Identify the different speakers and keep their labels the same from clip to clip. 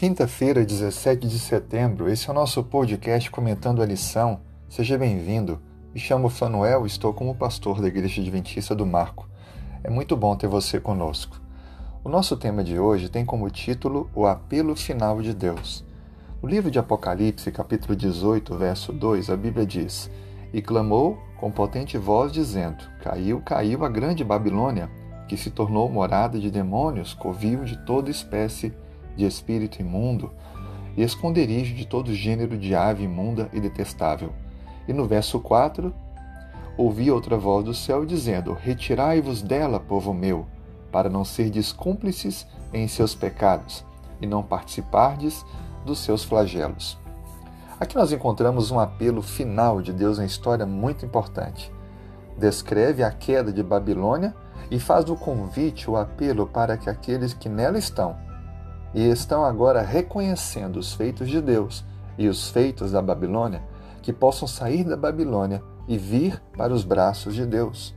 Speaker 1: Quinta-feira, 17 de setembro, esse é o nosso podcast comentando a lição. Seja bem-vindo. Me chamo Fanuel e estou como pastor da Igreja Adventista do Marco. É muito bom ter você conosco. O nosso tema de hoje tem como título O Apelo Final de Deus. No livro de Apocalipse, capítulo 18, verso 2, a Bíblia diz: E clamou com potente voz, dizendo: Caiu, caiu a grande Babilônia, que se tornou morada de demônios, covil de toda espécie espírito imundo e esconderijo de todo gênero de ave imunda e detestável. E no verso 4, ouvi outra voz do céu dizendo: Retirai-vos dela, povo meu, para não serdes cúmplices em seus pecados e não participardes dos seus flagelos. Aqui nós encontramos um apelo final de Deus na história muito importante. Descreve a queda de Babilônia e faz o convite, o apelo para que aqueles que nela estão e estão agora reconhecendo os feitos de Deus e os feitos da Babilônia, que possam sair da Babilônia e vir para os braços de Deus.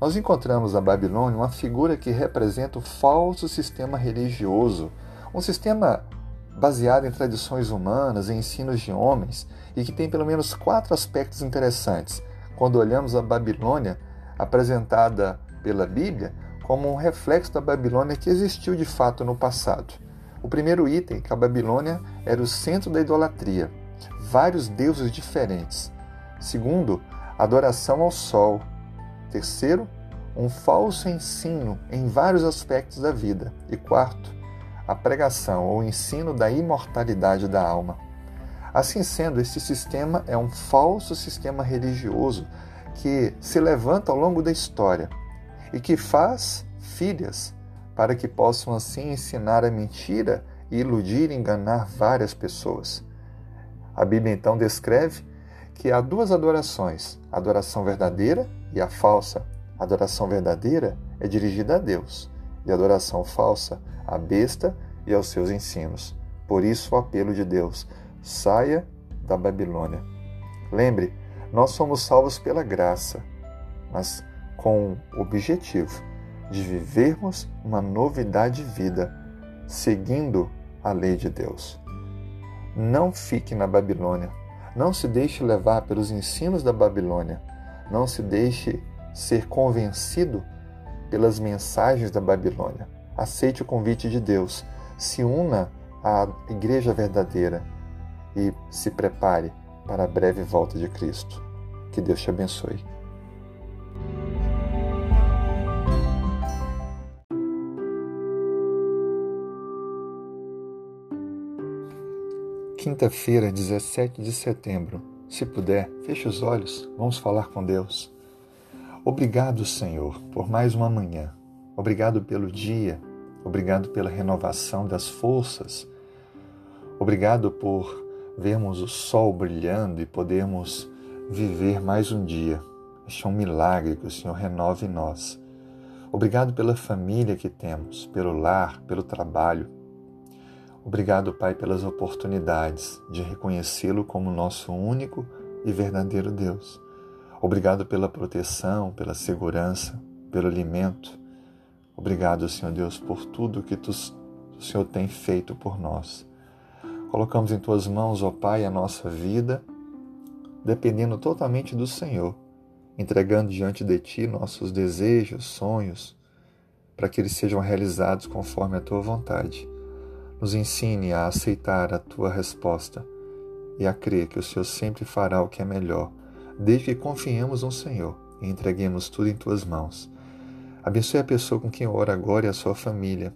Speaker 1: Nós encontramos na Babilônia uma figura que representa o falso sistema religioso, um sistema baseado em tradições humanas e ensinos de homens e que tem pelo menos quatro aspectos interessantes quando olhamos a Babilônia apresentada pela Bíblia como um reflexo da Babilônia que existiu de fato no passado. O primeiro item, que a Babilônia era o centro da idolatria, vários deuses diferentes. Segundo, adoração ao sol. Terceiro, um falso ensino em vários aspectos da vida. E quarto, a pregação ou ensino da imortalidade da alma. Assim sendo, este sistema é um falso sistema religioso que se levanta ao longo da história e que faz filhas para que possam assim ensinar a mentira e iludir e enganar várias pessoas. A Bíblia então descreve que há duas adorações, a adoração verdadeira e a falsa. A adoração verdadeira é dirigida a Deus e a adoração falsa à besta e aos seus ensinos. Por isso o apelo de Deus: saia da Babilônia. Lembre, nós somos salvos pela graça, mas com objetivo de vivermos uma novidade de vida, seguindo a lei de Deus. Não fique na Babilônia. Não se deixe levar pelos ensinos da Babilônia. Não se deixe ser convencido pelas mensagens da Babilônia. Aceite o convite de Deus. Se una à igreja verdadeira e se prepare para a breve volta de Cristo. Que Deus te abençoe. Quinta-feira, 17 de setembro. Se puder, feche os olhos, vamos falar com Deus. Obrigado, Senhor, por mais uma manhã. Obrigado pelo dia. Obrigado pela renovação das forças. Obrigado por vermos o sol brilhando e podermos viver mais um dia. Este é um milagre que o Senhor renove em nós. Obrigado pela família que temos, pelo lar, pelo trabalho Obrigado, Pai, pelas oportunidades de reconhecê-lo como nosso único e verdadeiro Deus. Obrigado pela proteção, pela segurança, pelo alimento. Obrigado, Senhor Deus, por tudo que tu, o Senhor tem feito por nós. Colocamos em tuas mãos, ó Pai, a nossa vida, dependendo totalmente do Senhor, entregando diante de ti nossos desejos, sonhos, para que eles sejam realizados conforme a tua vontade. Nos ensine a aceitar a tua resposta e a crer que o Senhor sempre fará o que é melhor, desde que confiemos no Senhor e entreguemos tudo em tuas mãos. Abençoe a pessoa com quem ora agora e a sua família.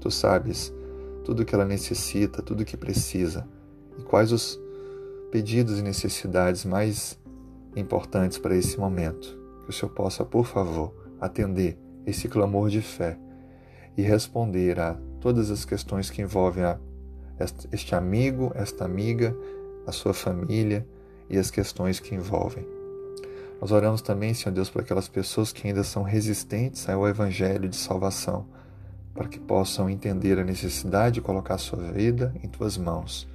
Speaker 1: Tu sabes tudo o que ela necessita, tudo o que precisa e quais os pedidos e necessidades mais importantes para esse momento. Que o Senhor possa, por favor, atender esse clamor de fé e responder a todas as questões que envolvem a, este amigo, esta amiga, a sua família e as questões que envolvem. Nós oramos também, Senhor Deus, por aquelas pessoas que ainda são resistentes ao Evangelho de salvação, para que possam entender a necessidade de colocar a sua vida em tuas mãos.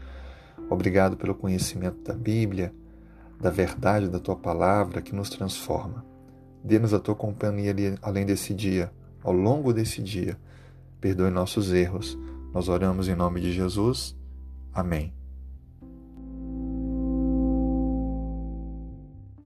Speaker 1: Obrigado pelo conhecimento da Bíblia, da verdade da tua palavra que nos transforma. Dê-nos a tua companhia além desse dia, ao longo desse dia Perdoe nossos erros, Nós oramos em nome de Jesus. Amém.